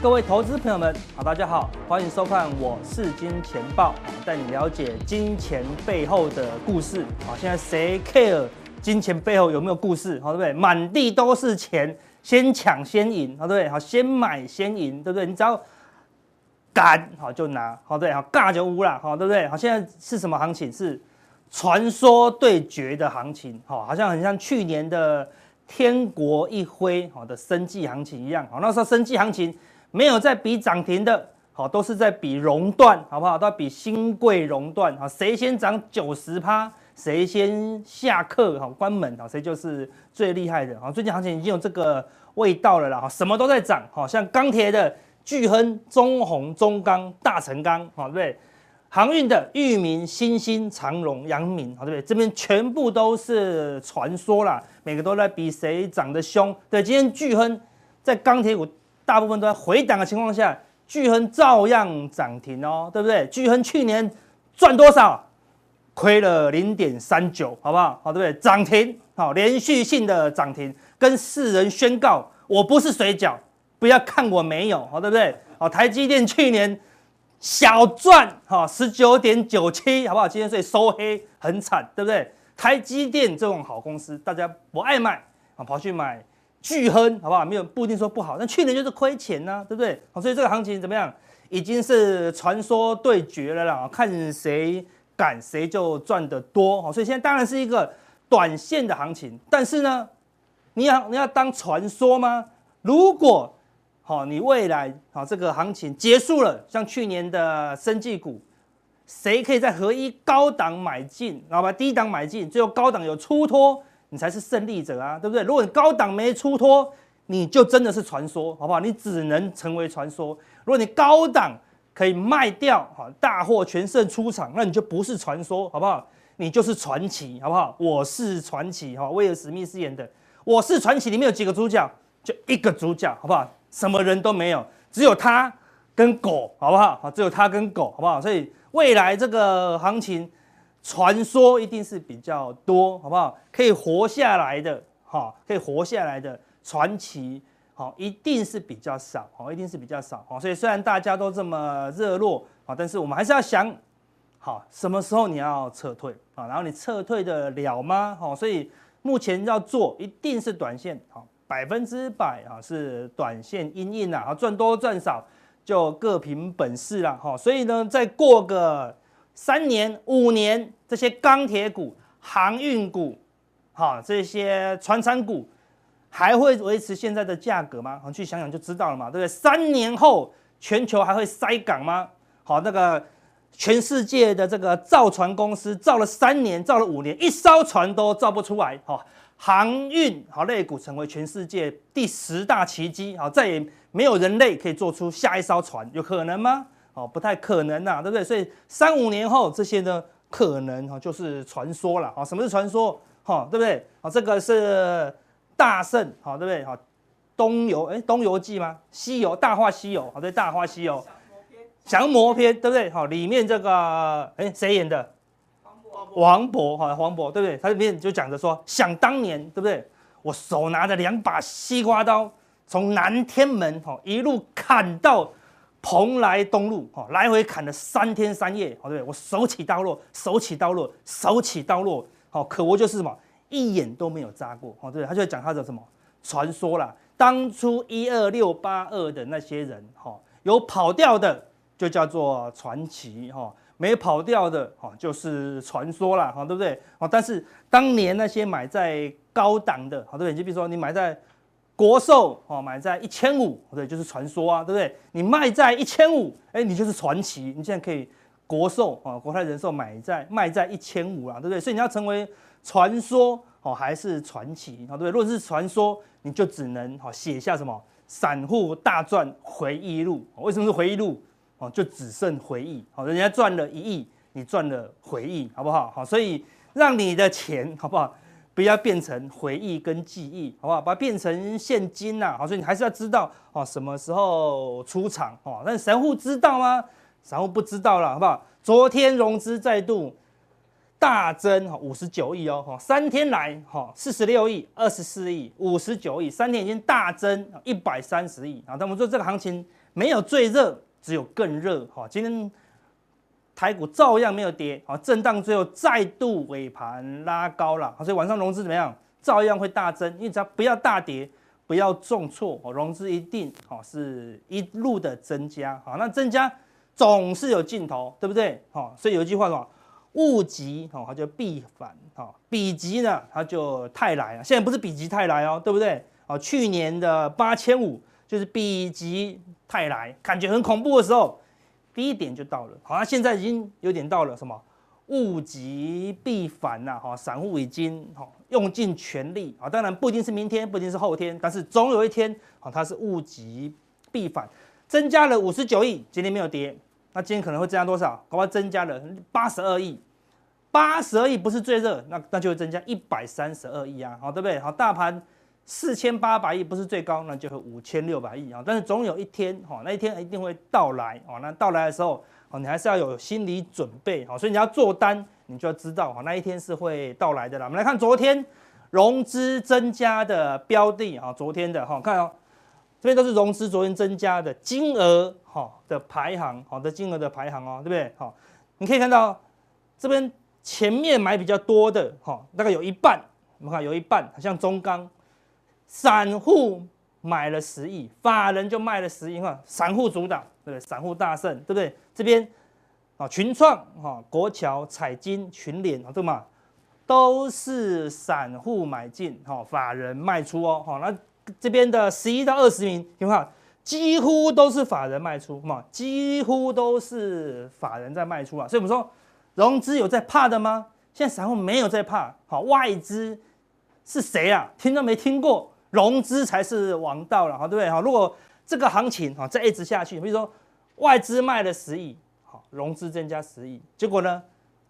各位投资朋友们，好，大家好，欢迎收看我是金钱爆，带你了解金钱背后的故事。好，现在谁 care 金钱背后有没有故事？好，对不对？满地都是钱，先抢先赢，好，对不对？好，先买先赢，对不对？你只要敢，好就拿，好，对，好，尬就乌了，好，对不对？好，现在是什么行情？是传说对决的行情，好，好像很像去年的天国一挥好的生技行情一样，好，那时候生技行情。没有在比涨停的，好，都是在比熔断，好不好？都要比新贵熔断，好，谁先涨九十趴，谁先下课，好，关门，好，谁就是最厉害的，好，最近行情已经有这个味道了啦，好，什么都在涨，好，像钢铁的巨亨、中鸿、中钢、大成钢，好，对不对？航运的裕民、新兴、长荣、阳明，好，对不对？这边全部都是传说啦，每个都在比谁涨得凶。对，今天巨亨在钢铁股。大部分都在回档的情况下，巨亨照样涨停哦，对不对？巨亨去年赚多少？亏了零点三九，好不好？好，对不对？涨停，好，连续性的涨停，跟世人宣告，我不是水饺，不要看我没有，好，对不对？好，台积电去年小赚，哈，十九点九七，好不好？今天所以收黑，很惨，对不对？台积电这种好公司，大家不爱买，啊，跑去买。巨亨好不好？没有不一定说不好，但去年就是亏钱呐、啊，对不对？好，所以这个行情怎么样？已经是传说对决了啦，看谁敢谁就赚得多。好，所以现在当然是一个短线的行情，但是呢，你要你要当传说吗？如果好，你未来好这个行情结束了，像去年的生技股，谁可以在合一高档买进，然后把低档买进，最后高档有出脱。你才是胜利者啊，对不对？如果你高档没出脱，你就真的是传说，好不好？你只能成为传说。如果你高档可以卖掉，哈，大获全胜出场，那你就不是传说，好不好？你就是传奇，好不好？我是传奇，哈，威尔史密斯演的《我是传奇》里面有几个主角？就一个主角，好不好？什么人都没有，只有他跟狗，好不好？好，只有他跟狗，好不好？所以未来这个行情。传说一定是比较多，好不好？可以活下来的，哈，可以活下来的传奇，好，一定是比较少，好，一定是比较少，好。所以虽然大家都这么热络，好，但是我们还是要想，好，什么时候你要撤退啊？然后你撤退得了吗？好，所以目前要做一定是短线，好，百分之百啊是短线因应啊，赚多赚少就各凭本事了，哈。所以呢，再过个。三年、五年，这些钢铁股、航运股，哈，这些传产股，还会维持现在的价格吗？你去想想就知道了嘛，对不对？三年后，全球还会塞港吗？好，那个全世界的这个造船公司造了三年、造了五年，一艘船都造不出来。哈，航运好类股成为全世界第十大奇迹。好，再也没有人类可以做出下一艘船，有可能吗？哦，不太可能呐，对不对？所以三五年后这些呢，可能哈就是传说了。啊，什么是传说？哈，对不对？啊，这个是大圣，好，对不对？哈，东游，哎，东游记吗？西游，大话西游，好，对，大话西游，降魔篇，对不对？好，里面这个，哎，谁演的？王勃，哈，王勃，对不对？他里面就讲着说，想当年，对不对？我手拿着两把西瓜刀，从南天门，哈，一路砍到。蓬莱东路，哈，来回砍了三天三夜，好对？我手起刀落，手起刀落，手起刀落，好，可我就是什么，一眼都没有扎过，好对？他就讲他的什么传说啦，当初一二六八二的那些人，哈，有跑掉的就叫做传奇，哈，没跑掉的，哈，就是传说啦，哈，对不对？哦，但是当年那些买在高档的，好对不对？就比如说你买在。国寿哦，买在一千五，对，就是传说啊，对不对？你卖在一千五，哎，你就是传奇。你现在可以国寿啊，国泰人寿买在卖在一千五啊，对不对？所以你要成为传说哦，还是传奇啊，对不对？如果是传说，你就只能好写下什么散户大赚回忆录。为什么是回忆录？哦，就只剩回忆。好，人家赚了一亿，你赚了回忆，好不好？好，所以让你的钱好不好？不要变成回忆跟记忆，好不好？把它变成现金呐，好，所以你还是要知道哦，什么时候出场哦。但散户知道吗？散户不知道了，好不好？昨天融资再度大增，哈，五十九亿哦，哈，三天来，哈，四十六亿、二十四亿、五十九亿，三天已经大增一百三十亿啊。那我们说这个行情没有最热，只有更热。哈，今天台股照样没有跌，好，震荡最后再度尾盘拉高了，所以晚上融资怎么样？照样会大增，因为只要不要大跌，不要重挫，哦，融资一定好是一路的增加。好，那增加总是有尽头，对不对？好，所以有一句话说。物极，哦，它就必反，哈，比极呢，它就泰来啊。现在不是比极泰来哦，对不对？哦，去年的八千五就是比极泰来，感觉很恐怖的时候，第一点就到了。好，那现在已经有点到了什么？物极必反呐，哈，散户已经哈用尽全力啊。当然不一定是明天，不一定是后天，但是总有一天，啊，它是物极必反，增加了五十九亿，今天没有跌，那今天可能会增加多少？搞不好增加了八十二亿。八十二亿不是最热，那那就会增加一百三十二亿啊，好，对不对？好，大盘四千八百亿不是最高，那就是五千六百亿啊。但是总有一天，哈，那一天一定会到来，哦，那到来的时候，哦，你还是要有心理准备，好，所以你要做单，你就要知道，哈，那一天是会到来的啦。我们来看昨天融资增加的标的，啊，昨天的，哈，看哦，这边都是融资昨天增加的金额，哈的排行，好的金额的排行哦，对不对？好，你可以看到这边。前面买比较多的哈，大概有一半，我们看有一半，像中钢，散户买了十亿，法人就卖了十亿，哈，散户主导，对不对？散户大胜，对不对？这边啊，群创、哈国桥、彩金、群联啊，对吗？都是散户买进，哈，法人卖出哦，好，那这边的十一到二十名，你看，几乎都是法人卖出嘛，几乎都是法人在卖出啊，所以我们说。融资有在怕的吗？现在散户没有在怕，好，外资是谁啊？听都没听过，融资才是王道了，哈，对不对？好，如果这个行情哈再一直下去，比如说外资卖了十亿，好，融资增加十亿，结果呢，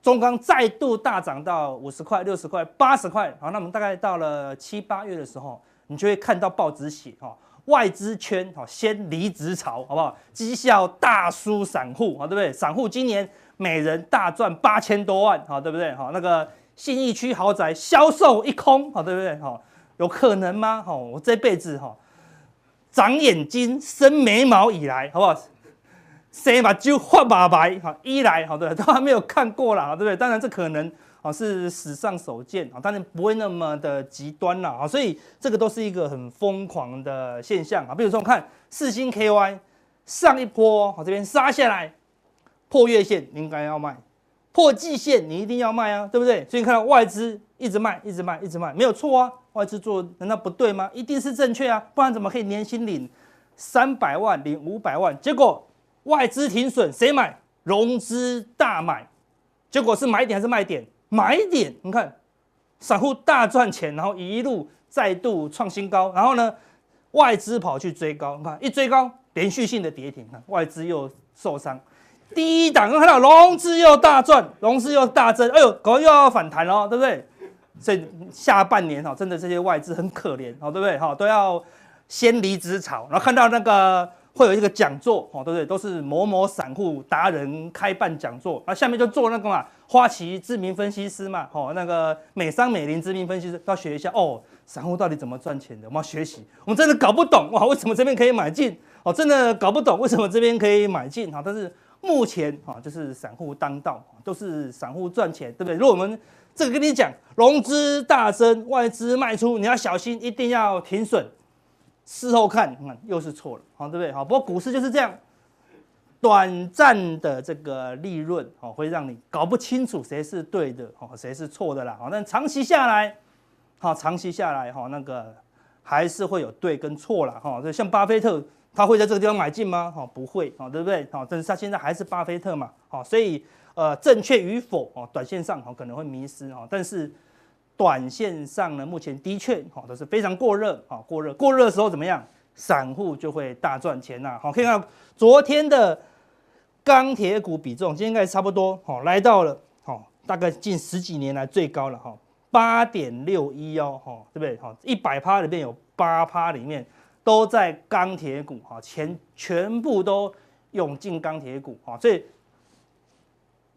中钢再度大涨到五十块、六十块、八十块，好，那我们大概到了七八月的时候，你就会看到报纸写，哈，外资圈好先离职潮，好不好？绩效大输散户，好，对不对？散户今年。每人大赚八千多万，好，对不对？好，那个信义区豪宅销售一空，好，对不对？好，有可能吗？好，我这辈子哈长眼睛、生眉毛以来，好不好？生把就画把白，好，一来，好的 都还没有看过了，好，对不对？当然这可能啊是史上首见，啊，当然不会那么的极端了，啊，所以这个都是一个很疯狂的现象啊。比如说，我看四星 KY 上一波，好，这边杀下来。破月线应该要卖，破季线你一定要卖啊，对不对？所以你看到外资一直卖，一直卖，一直卖，没有错啊。外资做难道不对吗？一定是正确啊，不然怎么可以年薪领三百万、领五百万？结果外资停损，谁买？融资大买，结果是买点还是卖点？买点。你看散户大赚钱，然后一路再度创新高，然后呢，外资跑去追高，你看一追高，连续性的跌停，外资又受伤。第一档，看到融资又大赚，融资又大增，哎呦，狗又要反弹了，对不对？所以下半年哈，真的这些外资很可怜，对不对？哈，都要先离职潮，然后看到那个会有一个讲座，对不对？都是某某散户达人开办讲座，那下面就做那个嘛，花旗知名分析师嘛，那个美商美林知名分析师，要学一下哦，散户到底怎么赚钱的？我们要学习，我们真的搞不懂哇，为什么这边可以买进？哦，真的搞不懂为什么这边可以买进？哈，但是。目前啊，就是散户当道，都是散户赚钱，对不对？如果我们这个跟你讲，融资大增，外资卖出，你要小心，一定要停损。事后看，嗯，又是错了，好，对不对？好，不过股市就是这样，短暂的这个利润，哦，会让你搞不清楚谁是对的，哦，谁是错的啦。好，但长期下来，好，长期下来，哈，那个还是会有对跟错啦。哈。像巴菲特。他会在这个地方买进吗？哈，不会，哈，对不对？好，但是他现在还是巴菲特嘛，好，所以呃，正确与否，哦，短线上哈可能会迷失，哈，但是短线上呢，目前的确哈都是非常过热，啊，过热，过热的时候怎么样？散户就会大赚钱呐，好，可以看到昨天的钢铁股比重，今天应该差不多，好，来到了，好，大概近十几年来最高了，哈，八点六一哦，哈，对不对？哈，一百趴里面有八趴里面。都在钢铁股哈，全全部都涌进钢铁股哈，所以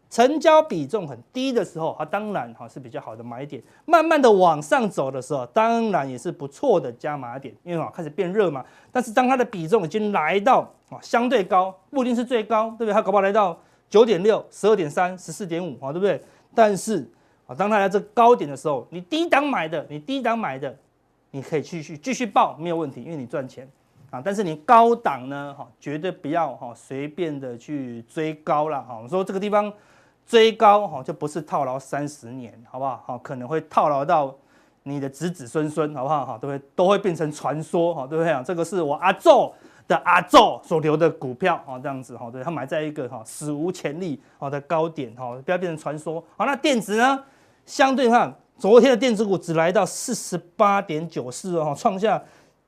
成交比重很低的时候，它当然哈是比较好的买点。慢慢的往上走的时候，当然也是不错的加码点，因为啊开始变热嘛。但是当它的比重已经来到啊相对高，不一定是最高，对不对？它搞不好来到九点六、十二点三、十四点五啊，对不对？但是啊，当它来这高点的时候，你低档买的，你低档买的，你可以继续继续报没有问题，因为你赚钱。啊，但是你高档呢，哈，绝对不要哈随便的去追高了哈。我说这个地方追高哈，就不是套牢三十年，好不好？哈，可能会套牢到你的子子孙孙，好不好？哈，都会都会变成传说，哈，对不对啊？这个是我阿祖的阿祖所留的股票，啊，这样子，哈，对，他买在一个哈史无前例好的高点，哈，不要变成传说。好，那电子呢，相对上昨天的电子股只来到四十八点九四哦，创下。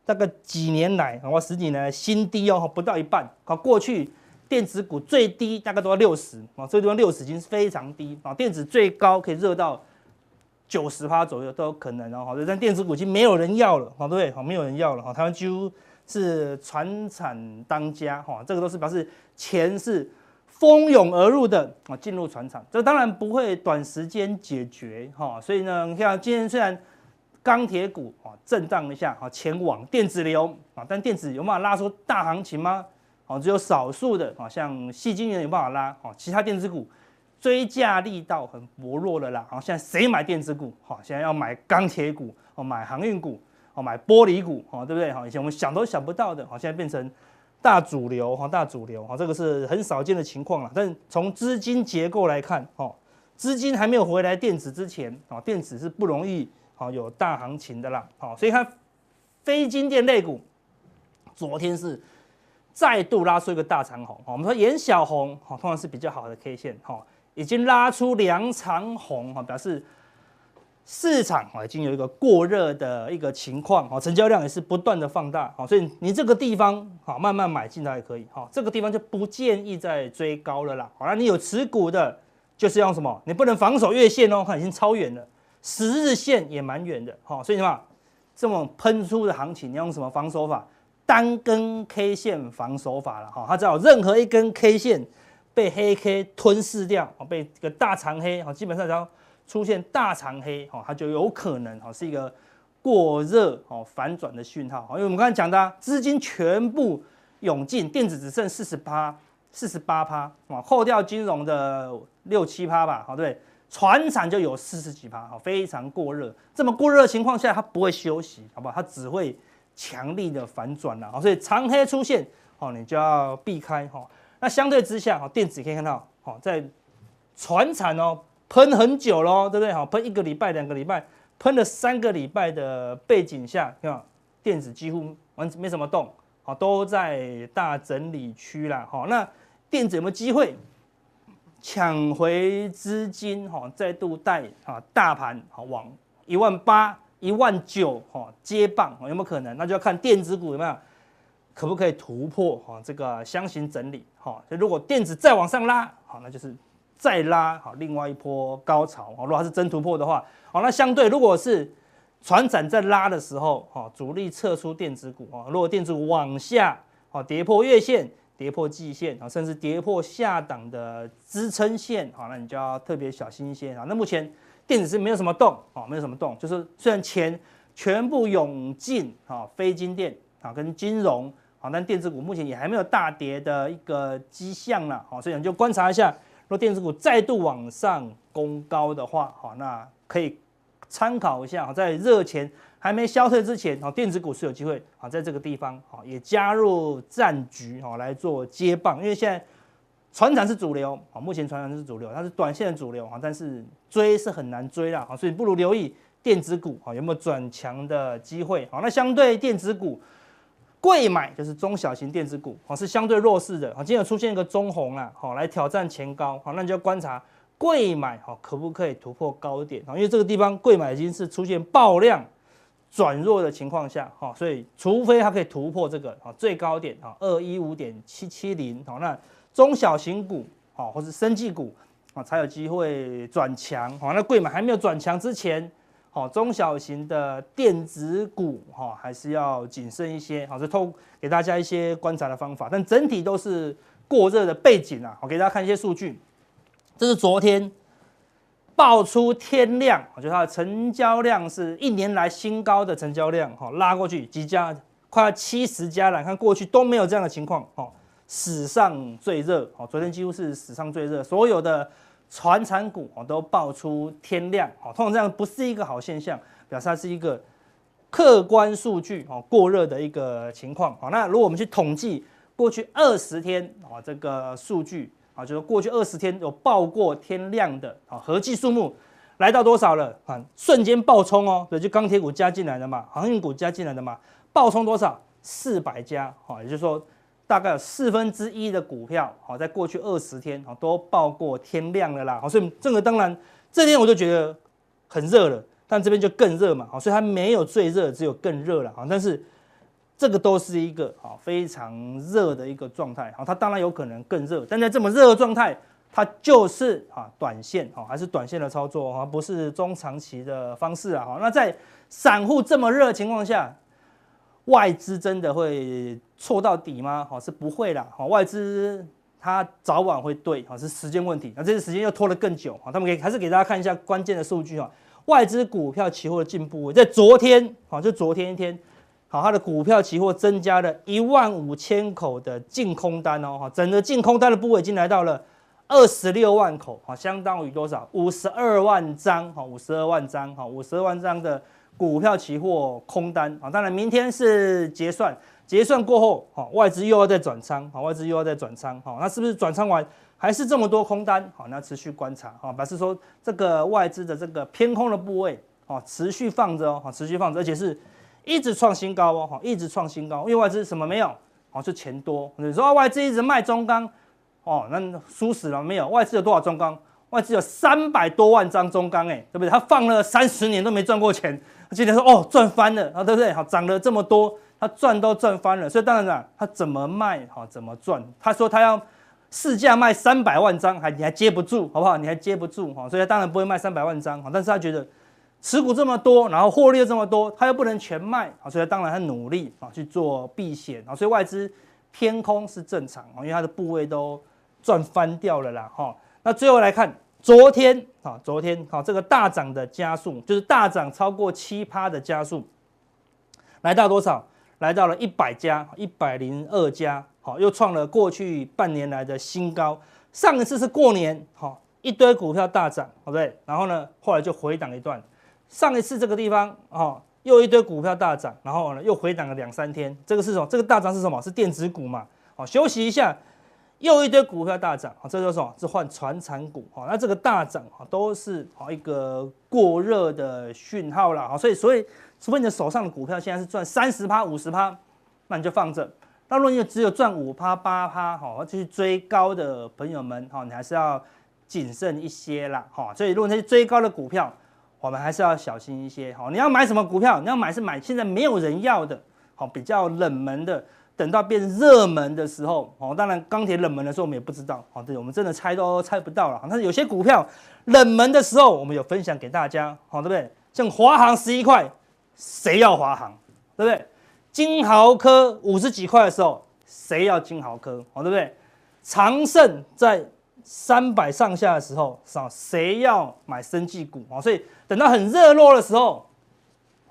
大概几年来，啊，十几年来新低哦，不到一半。好，过去电子股最低大概都要六十，啊，这个地方六十已经是非常低啊。电子最高可以热到九十趴左右都有可能哦。好，但电子股已经没有人要了，好，对不对？好，没有人要了。哈，台湾几乎是传产当家，哈，这个都是表示钱是蜂拥而入的啊，进入船厂。这当然不会短时间解决，哈，所以呢，你看今天虽然。钢铁股啊，震荡一下啊，前往电子流啊，但电子有办法拉出大行情吗？哦，只有少数的啊，像矽晶圆有办法拉啊，其他电子股追价力道很薄弱了啦。好，现在谁买电子股？好，现在要买钢铁股哦，买航运股哦，买玻璃股哦，对不对？好，以前我们想都想不到的，好，现在变成大主流哈，大主流哈，这个是很少见的情况了。但从资金结构来看，哈，资金还没有回来电子之前啊，电子是不容易。啊，有大行情的啦，好，所以它非金电类股昨天是再度拉出一个大长红，我们说沿小红，哈，通常是比较好的 K 线，哈，已经拉出两长红，哈，表示市场啊已经有一个过热的一个情况，啊，成交量也是不断的放大，啊，所以你这个地方好慢慢买进来也可以，好，这个地方就不建议再追高了啦，好，那你有持股的，就是用什么？你不能防守月线哦，看已经超远了。十日线也蛮远的，哈，所以什么这种喷出的行情，你用什么防守法？单根 K 线防守法了，哈，它只要任何一根 K 线被黑 K 吞噬掉，被一个大长黑，哈，基本上只要出现大长黑，哈，它就有可能，哈，是一个过热，哈，反转的讯号，因为我们刚才讲的资金全部涌进，电子只剩四十八、四十八趴，啊，扣掉金融的六七趴吧，好，对。船产就有四十几趴，哈，非常过热。这么过热的情况下，它不会休息，好不好？它只会强力的反转了，所以长黑出现，哦，你就要避开，哈。那相对之下，哈，电子可以看到，哈，在船产哦喷很久喽，对不对？好，喷一个礼拜、两个礼拜，喷了三个礼拜的背景下，看电子几乎完没什么动，好，都在大整理区啦，好，那电子有没有机会？抢回资金，哈，再度带啊大盘好往一万八、一万九哈接棒，有没有可能？那就要看电子股有没有可不可以突破哈这个箱型整理，好。如果电子再往上拉，好，那就是再拉好另外一波高潮哦。如果它是真突破的话，好，那相对如果是船展在拉的时候，哈，主力撤出电子股啊。如果电子股往下，好跌破月线。跌破季线啊，甚至跌破下档的支撑线，好，那你就要特别小心一些啊。那目前电子是没有什么动啊，没有什么动，就是虽然钱全部涌进啊，非金电啊跟金融啊，但电子股目前也还没有大跌的一个迹象了，好，所以你就观察一下，电子股再度往上攻高的话，好，那可以参考一下，在热钱。还没消退之前，哦，电子股是有机会，啊，在这个地方，啊，也加入战局，啊，来做接棒。因为现在传产是主流，啊，目前传产是主流，它是短线的主流，啊，但是追是很难追了，啊，所以不如留意电子股，啊，有没有转强的机会，啊，那相对电子股，贵买就是中小型电子股，啊，是相对弱势的，啊，今天出现一个中红啊，好，来挑战前高，好，那你就要观察贵买，好，可不可以突破高点，啊，因为这个地方贵买已经是出现爆量。转弱的情况下，哈，所以除非它可以突破这个啊最高点啊二一五点七七零，好，那中小型股啊或是生技股啊才有机会转强，好，那贵买还没有转强之前，好，中小型的电子股哈还是要谨慎一些，好，就透给大家一些观察的方法，但整体都是过热的背景啊，我给大家看一些数据，这是昨天爆出天量，我觉得它的成交量是一年来新高的成交量，哈，拉过去几家，快要七十家了，看过去都没有这样的情况，哈，史上最热，哈，昨天几乎是史上最热，所有的传产股哦都爆出天量，哦，通常这样不是一个好现象，表示它是一个客观数据，哦，过热的一个情况，好，那如果我们去统计过去二十天，啊，这个数据。啊，就是过去二十天有爆过天量的啊，合计数目来到多少了？啊，瞬间爆冲哦，对，就钢铁股加进来的嘛，航运股加进来的嘛，爆冲多少？四百家，哦，也就是说大概有四分之一的股票，好，在过去二十天啊都爆过天量了啦，好，所以这个当然这天我就觉得很热了，但这边就更热嘛，好，所以它没有最热，只有更热了，啊，但是。这个都是一个啊非常热的一个状态，好，它当然有可能更热，但在这么热的状态，它就是啊短线，好，还是短线的操作，而不是中长期的方式啊，好，那在散户这么热的情况下，外资真的会错到底吗？好，是不会啦，好，外资它早晚会对，好，是时间问题，那这次时间又拖得更久，好，他们给还是给大家看一下关键的数据啊，外资股票期货的进步在昨天，好，就昨天一天。好，它的股票期货增加了一万五千口的净空单哦，哈，整个净空单的部位已经来到了二十六万口，哈，相当于多少？五十二万张，哈，五十二万张，哈，五十二万张的股票期货空单，啊，当然明天是结算，结算过后，哈，外资又要再转仓，哈，外资又要再转仓，哈，那是不是转仓完还是这么多空单？好，那持续观察，哈，表示说这个外资的这个偏空的部位，哦，持续放着哦，哈，持续放着，而且是。一直创新高哦，哈，一直创新高，因为外资什么没有？哦，是钱多。你说外资一直卖中钢，哦，那输死了没有？外资有多少中钢？外资有三百多万张中钢，哎，对不对？他放了三十年都没赚过钱，今天说哦赚翻了，啊，对不对？好，涨了这么多，他赚都赚翻了，所以当然了，他怎么卖？哈，怎么赚？他说他要市价卖三百万张，还你还接不住，好不好？你还接不住，哈，所以他当然不会卖三百万张，哈，但是他觉得。持股这么多，然后获利又这么多，他又不能全卖啊，所以他当然他努力啊去做避险啊，所以外资偏空是正常啊，因为它的部位都赚翻掉了啦哈。那最后来看昨天啊，昨天好这个大涨的加速，就是大涨超过七趴的加速，来到多少？来到了一百家，一百零二家，好又创了过去半年来的新高。上一次是过年，好一堆股票大涨，对不对？然后呢，后来就回档一段。上一次这个地方哦，又一堆股票大涨，然后呢又回档了两三天。这个是什么？这个大涨是什么？是电子股嘛？好，休息一下，又一堆股票大涨，啊，这叫什么？是换传产股。哦，那这个大涨啊，都是哦一个过热的讯号啦。哦，所以所以，除非你的手上的股票现在是赚三十趴、五十趴，那你就放着。那如果你只有赚五趴、八趴，好，继续追高的朋友们，哈，你还是要谨慎一些啦。哈，所以如果那些追高的股票，我们还是要小心一些，好，你要买什么股票？你要买是买现在没有人要的，好，比较冷门的，等到变热门的时候，哦，当然钢铁冷门的时候我们也不知道，好，对，我们真的猜都猜不到了。但是有些股票冷门的时候，我们有分享给大家，好，对不对？像华航十一块，谁要华航？对不对？金豪科五十几块的时候，谁要金豪科？好，对不对？长盛在。三百上下的时候，少谁要买生技股啊？所以等到很热络的时候，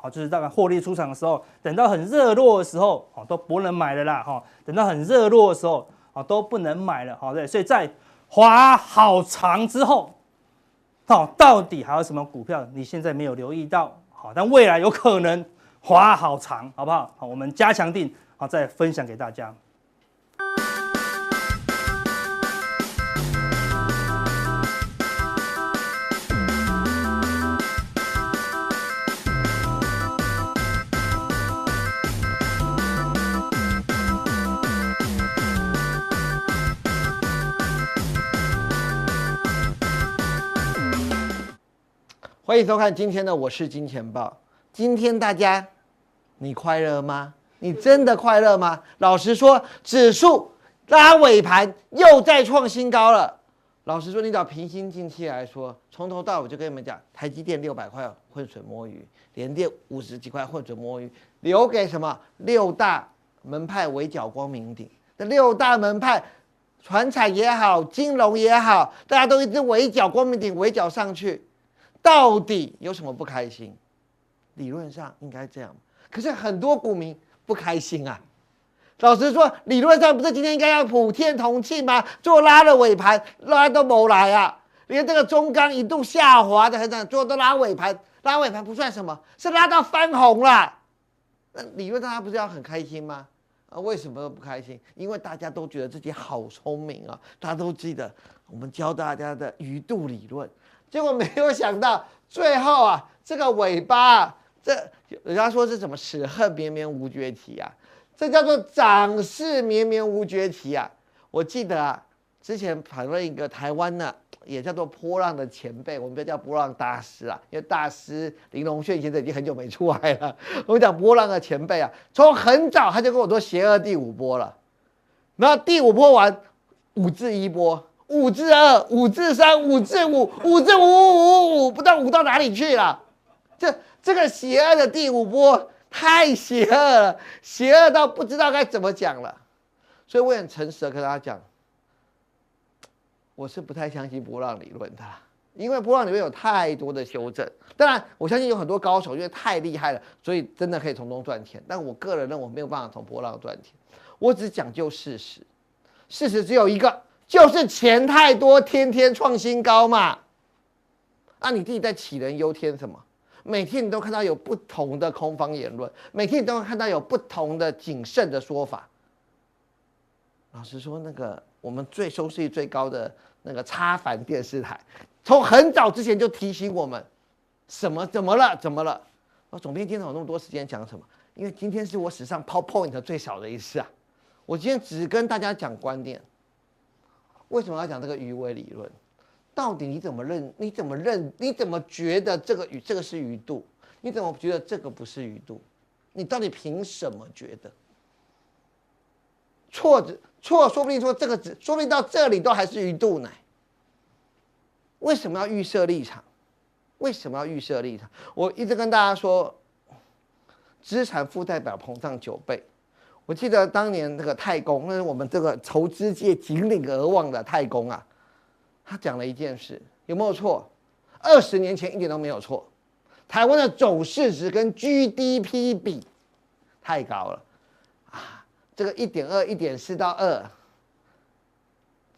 好，就是大概获利出场的时候，等到很热络的时候，哦，都不能买了啦，哈。等到很热络的时候，哦，都不能买了，好，对。所以在滑好长之后，好，到底还有什么股票你现在没有留意到？好，但未来有可能滑好长，好不好？好，我们加强定，好，再分享给大家。欢迎收看今天的我是金钱豹。今天大家，你快乐吗？你真的快乐吗？老实说，指数拉尾盘又再创新高了。老实说，你找平心静气来说，从头到尾就跟你们讲，台积电六百块浑水摸鱼，联电五十几块浑水摸鱼，留给什么六大门派围剿光明顶？那六大门派传产也好，金融也好，大家都一直围剿光明顶，围剿上去，到底有什么不开心？理论上应该这样，可是很多股民不开心啊。老实说，理论上不是今天应该要普天同庆吗？最后拉了尾盘，拉都没来啊！连这个中钢一度下滑的很惨，最后都拉尾盘，拉尾盘不算什么，是拉到翻红了。那理论上他不是要很开心吗？啊，为什么不开心？因为大家都觉得自己好聪明啊！大家都记得我们教大家的鱼肚理论，结果没有想到最后啊，这个尾巴、啊，这人家说是什么齿恨绵绵无绝期啊？这叫做涨势绵绵无绝期啊！我记得啊，之前访问一个台湾的，也叫做波浪的前辈，我们不叫波浪大师啊，因为大师林隆炫现在已经很久没出来了。我们讲波浪的前辈啊，从很早他就跟我说邪恶第五波了，然后第五波完五至一波，五至二，五至三，五至五，五至五五五五，不知道五到哪里去了。这这个邪恶的第五波。太邪恶了，邪恶到不知道该怎么讲了，所以我很诚实的跟大家讲，我是不太相信波浪理论的，因为波浪理论有太多的修正。当然，我相信有很多高手，因为太厉害了，所以真的可以从中赚钱。但我个人认为我没有办法从波浪赚钱，我只讲究事实，事实只有一个，就是钱太多，天天创新高嘛。啊、你自己在杞人忧天什么？每天你都看到有不同的空方言论，每天你都看到有不同的谨慎的说法。老实说，那个我们最收视率最高的那个插帆电视台，从很早之前就提醒我们，什么怎么了？怎么了？我总编今天有那么多时间讲什么？因为今天是我史上 PowerPoint 最少的一次啊！我今天只跟大家讲观念。为什么要讲这个鱼尾理论？到底你怎么认？你怎么认？你怎么觉得这个鱼这个是鱼肚？你怎么觉得这个不是鱼肚？你到底凭什么觉得？错的错，说不定说这个字，说不定到这里都还是鱼肚呢。为什么要预设立场？为什么要预设立场？我一直跟大家说，资产负债表膨胀九倍。我记得当年那个太公，那是我们这个投资界锦鲤而望的太公啊。他讲了一件事，有没有错？二十年前一点都没有错。台湾的总市值跟 GDP 比太高了啊！这个一点二、一点四到二，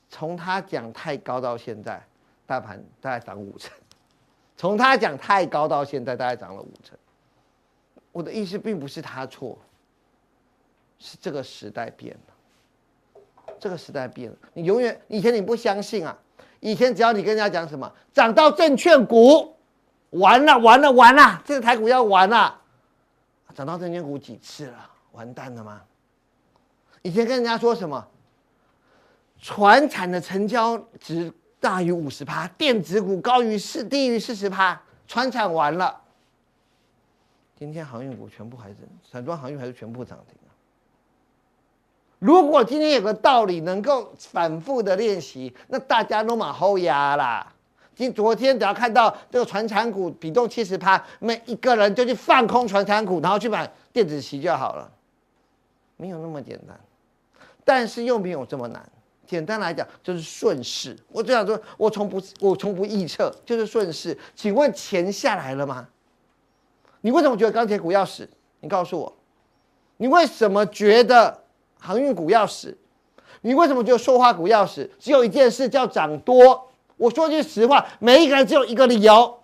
从他讲太高到现在，大盘大概涨五成。从他讲太高到现在，大概涨了五成。我的意思并不是他错，是这个时代变了。这个时代变了，你永远以前你不相信啊。以前只要你跟人家讲什么涨到证券股，完了完了完了，这个台股要完了。涨到证券股几次了？完蛋了吗？以前跟人家说什么？船产的成交值大于五十趴，电子股高于四低于四十趴，船产完了。今天航运股全部还是散装航运还是全部涨停。如果今天有个道理能够反复的练习，那大家都往后压啦。今昨天只要看到这个船产股比重七十趴，每一个人就去放空船产股，然后去买电子期就好了，没有那么简单。但是又没有这么难。简单来讲就是顺势。我只想说，我从不我从不预测，就是顺势。请问钱下来了吗？你为什么觉得钢铁股要死？你告诉我，你为什么觉得？航运股要死，你为什么觉得塑化股要死？只有一件事叫涨多。我说句实话，每一个人只有一个理由，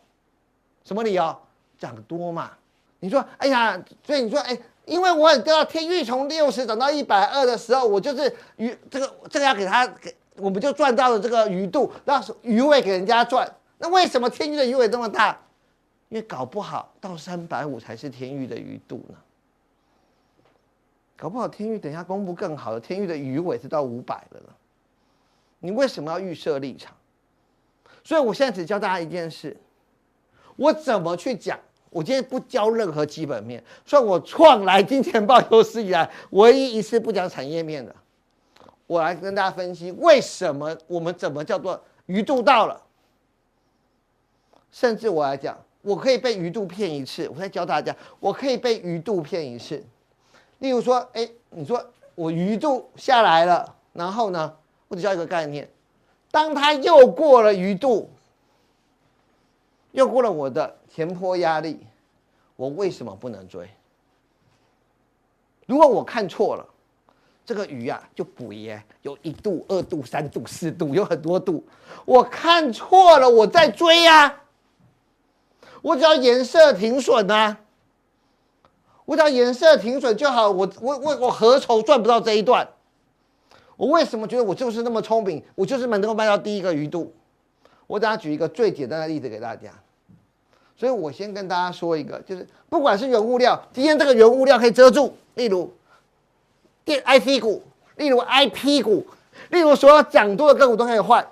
什么理由？涨多嘛。你说，哎呀，所以你说，哎，因为我很知道天域从六十涨到一百二的时候，我就是鱼这个这个要给他给，我们就赚到了这个鱼肚，那鱼尾给人家赚。那为什么天域的鱼尾这么大？因为搞不好到三百五才是天域的鱼肚呢。搞不好天域等一下公布更好的，天域的鱼尾是到五百了呢。你为什么要预设立场？所以我现在只教大家一件事：我怎么去讲？我今天不教任何基本面，算我创来金钱豹有史以来唯一一次不讲产业面的。我来跟大家分析为什么我们怎么叫做鱼肚到了。甚至我来讲，我可以被鱼肚骗一次。我再教大家，我可以被鱼肚骗一次。例如说，哎，你说我鱼肚下来了，然后呢，我只教一个概念，当它又过了鱼肚，又过了我的前坡压力，我为什么不能追？如果我看错了，这个鱼啊就捕鱼，有一度、二度、三度、四度，有很多度。我看错了，我再追呀、我只要颜色停损啊，我只要颜色停损就好。我我我我何愁赚不到这一段？我为什么觉得我就是那么聪明？我就是能够卖到第一个鱼肚。我等下举一个最简单的例子给大家。所以我先跟大家说一个，就是不管是原物料，今天这个原物料可以遮住，例如电 IC 股，例如 IP 股，例如所有涨多的个股都可以换。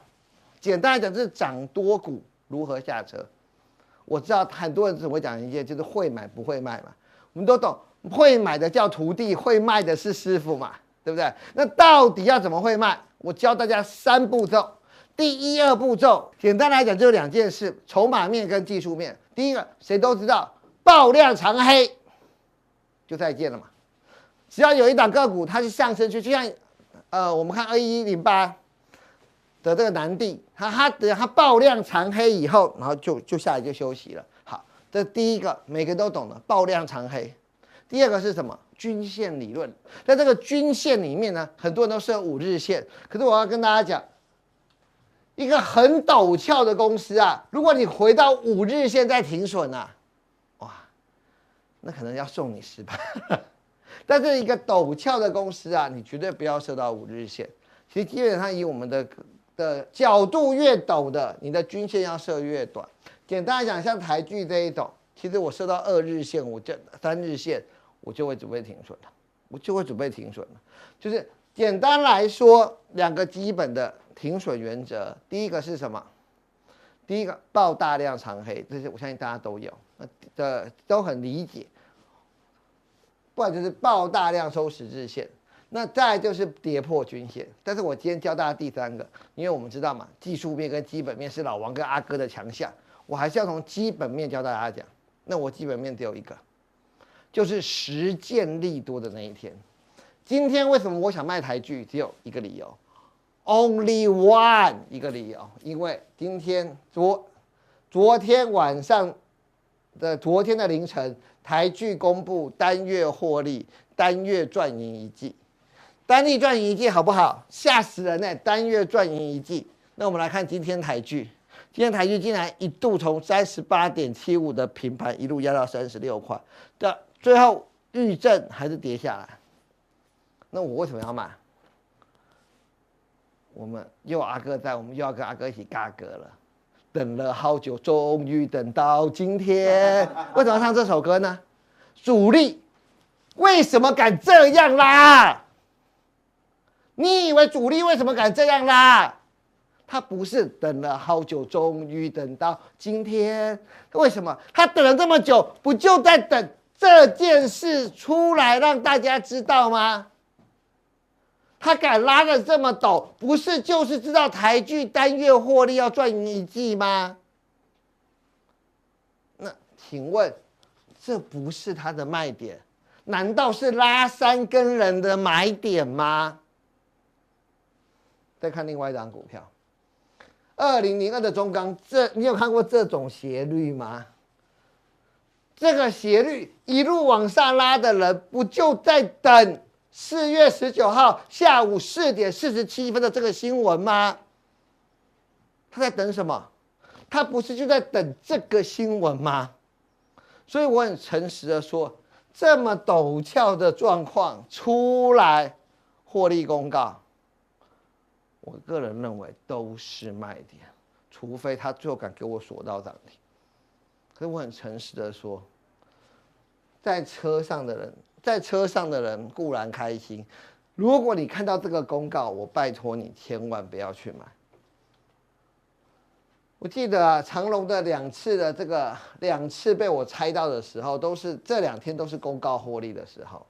简单来讲，就是涨多股如何下车。我知道很多人只会讲一件，就是会买不会卖嘛。我们都懂，会买的叫徒弟，会卖的是师傅嘛，对不对？那到底要怎么会卖？我教大家三步骤。第一二步骤，简单来讲就是两件事：筹码面跟技术面。第一个，谁都知道，爆量长黑就再见了嘛。只要有一档个股它是上升去，就像呃，我们看二一零八。的这个南帝，它它等它爆量长黑以后，然后就就下来就休息了。这第一个每个都懂的爆量长黑。第二个是什么？均线理论，在这个均线里面呢，很多人都设五日线。可是我要跟大家讲，一个很陡峭的公司啊，如果你回到五日线再停损啊，哇，那可能要送你十万。但是一个陡峭的公司啊，你绝对不要设到五日线。其实基本上以我们的。的角度越陡的，你的均线要设越短。简单来讲，像台剧这一种，其实我设到二日线，我就三日线，我就会准备停损了，我就会准备停损了。就是简单来说，两个基本的停损原则，第一个是什么？第一个爆大量长黑，这些我相信大家都有，那的都很理解。不然就是爆大量收十日线。那再就是跌破均线，但是我今天教大家第三个，因为我们知道嘛，技术面跟基本面是老王跟阿哥的强项，我还是要从基本面教大家讲。那我基本面只有一个，就是实践利多的那一天。今天为什么我想卖台剧？只有一个理由，Only one 一个理由，因为今天昨昨天晚上的昨天的凌晨，台剧公布单月获利，单月赚盈一季。单利赚盈一季好不好？吓死人呢、欸！单月赚盈一季。那我们来看今天台剧，今天台剧竟然一度从三十八点七五的平盘一路压到三十六块，的最后预震还是跌下来。那我为什么要买？我们又阿哥在，我们又要跟阿哥一起尬歌了。等了好久，终于等到今天。为什么唱这首歌呢？主力为什么敢这样啦？你以为主力为什么敢这样啦？他不是等了好久，终于等到今天。为什么？他等了这么久，不就在等这件事出来让大家知道吗？他敢拉得这么陡，不是就是知道台剧单月获利要赚一季吗？那请问，这不是他的卖点？难道是拉三根人的买点吗？再看另外一张股票，二零零二的中钢，这你有看过这种斜率吗？这个斜率一路往上拉的人，不就在等四月十九号下午四点四十七分的这个新闻吗？他在等什么？他不是就在等这个新闻吗？所以我很诚实的说，这么陡峭的状况出来，获利公告。我个人认为都是卖点，除非他最后敢给我锁到涨停。可是我很诚实的说，在车上的人，在车上的人固然开心。如果你看到这个公告，我拜托你千万不要去买。我记得啊，长隆的两次的这个两次被我猜到的时候，都是这两天都是公告获利的时候，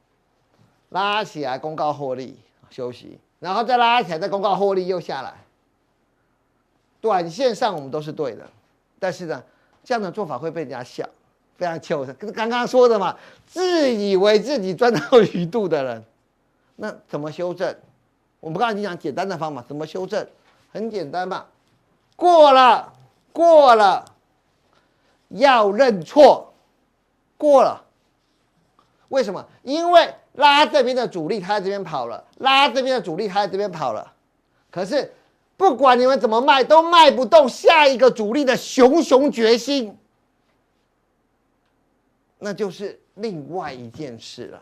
拉起来公告获利休息。然后再拉起来，再公告获利又下来。短线上我们都是对的，但是呢，这样的做法会被人家笑，非常糗。跟刚刚说的嘛，自以为自己赚到鱼肚的人，那怎么修正？我们刚才已经讲简单的方法，怎么修正？很简单嘛，过了，过了，要认错，过了。为什么？因为拉这边的主力他在这边跑了，拉这边的主力他在这边跑了。可是不管你们怎么卖，都卖不动下一个主力的熊熊决心，那就是另外一件事了。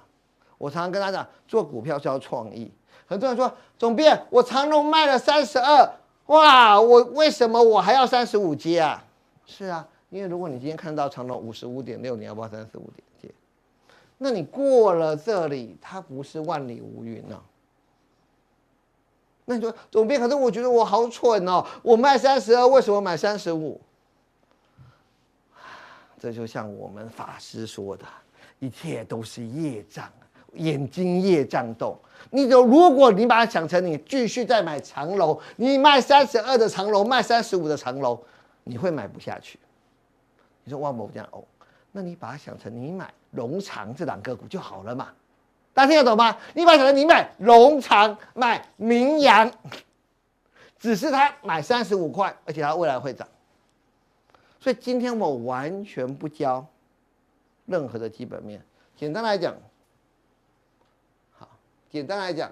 我常常跟他讲，做股票是要创意。很多人说，总编，我长隆卖了三十二，哇，我为什么我还要三十五接啊？是啊，因为如果你今天看到长隆五十五点六，你要不要三十五点？那你过了这里，它不是万里无云啊。那你说，总编，可是我觉得我好蠢哦，我卖三十二，为什么买三十五？这就像我们法师说的，一切都是业障。眼睛业障动，你就如果你把它想成你继续在买长楼，你卖三十二的长楼，卖三十五的长楼，你会买不下去。你说万某这样哦，那你把它想成你买荣长这档个股就好了嘛？大家听得懂吗？你把它想你买荣长买明阳，只是他买三十五块，而且它未来会涨。所以今天我完全不教任何的基本面，简单来讲。好简单来讲，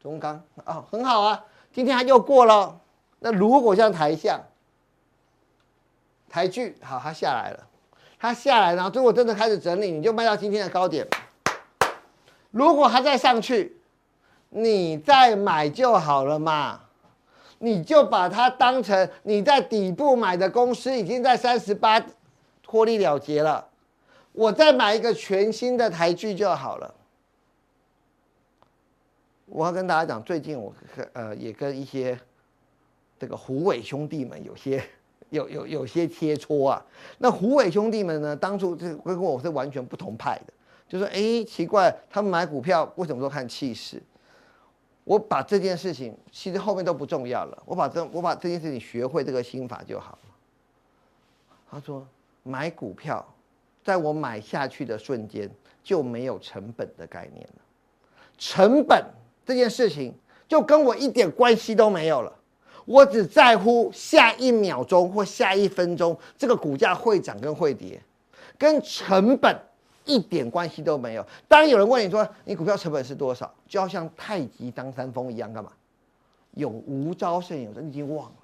中钢、哦，很好啊，今天它又过了。那如果像台象、台剧，好，它下来了，它下来，然后如果真的开始整理，你就卖到今天的高点。如果它再上去，你再买就好了嘛。你就把它当成你在底部买的公司已经在三十八获利了结了，我再买一个全新的台剧就好了。我要跟大家讲，最近我呃也跟一些这个虎尾兄弟们有些有有有些切磋啊。那虎尾兄弟们呢，当初这跟我是完全不同派的，就说哎奇怪，他们买股票为什么都看气势？我把这件事情其实后面都不重要了，我把这我把这件事情学会这个心法就好了。他说买股票，在我买下去的瞬间就没有成本的概念了，成本。这件事情就跟我一点关系都没有了，我只在乎下一秒钟或下一分钟这个股价会涨跟会跌，跟成本一点关系都没有。当有人问你说你股票成本是多少，就要像太极张三丰一样干嘛？有无招胜有，你已经忘了，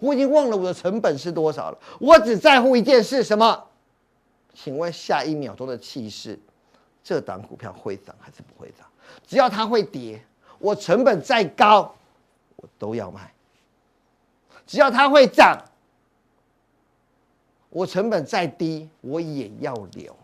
我已经忘了我的成本是多少了。我只在乎一件事，什么？请问下一秒钟的气势，这档股票会涨还是不会涨？只要它会跌。我成本再高，我都要卖。只要它会涨，我成本再低，我也要留。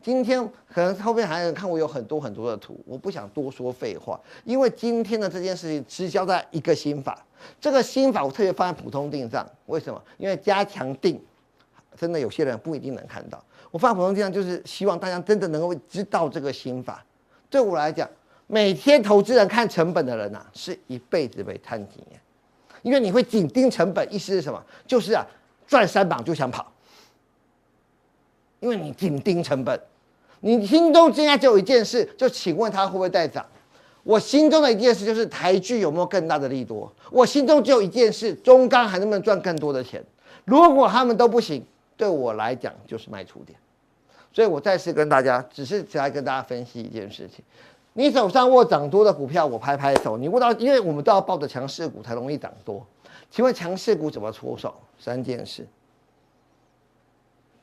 今天可能后面还有人看我有很多很多的图，我不想多说废话，因为今天的这件事情只交代一个心法。这个心法我特别放在普通定上，为什么？因为加强定真的有些人不一定能看到。我放普通定上，就是希望大家真的能够知道这个心法。对我来讲。每天投资人看成本的人呐、是一辈子被贪经验，因为你会紧盯成本，意思是什么？就是啊，赚三榜就想跑，因为你紧盯成本，你心中现在只有一件事，就请问它会不会再涨？我心中的一件事就是台剧有没有更大的利多？我心中只有一件事，中钢还能不能赚更多的钱？如果他们都不行，对我来讲就是卖出点。所以我再次跟大家，只是来跟大家分析一件事情。你手上握涨多的股票，我拍拍手。你握到，因为我们都要抱着强势股才容易涨多。请问强势股怎么出手？三件事：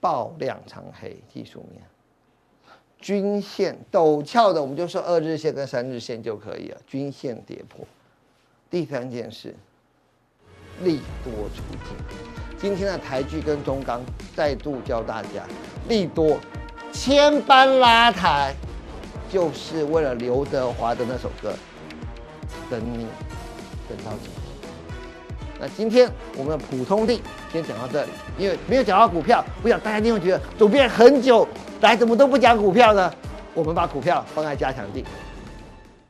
爆量长黑技术面，均线陡峭的，我们就说二日线跟三日线就可以了。均线跌破。第三件事，利多出尽。今天的台剧跟中钢再度教大家，利多千般拉抬。就是为了刘德华的那首歌，等你等到今天。那今天我们的普通地先讲到这里，因为没有讲到股票，不想大家一定会觉得总编很久来怎么都不讲股票呢？我们把股票放在加强地。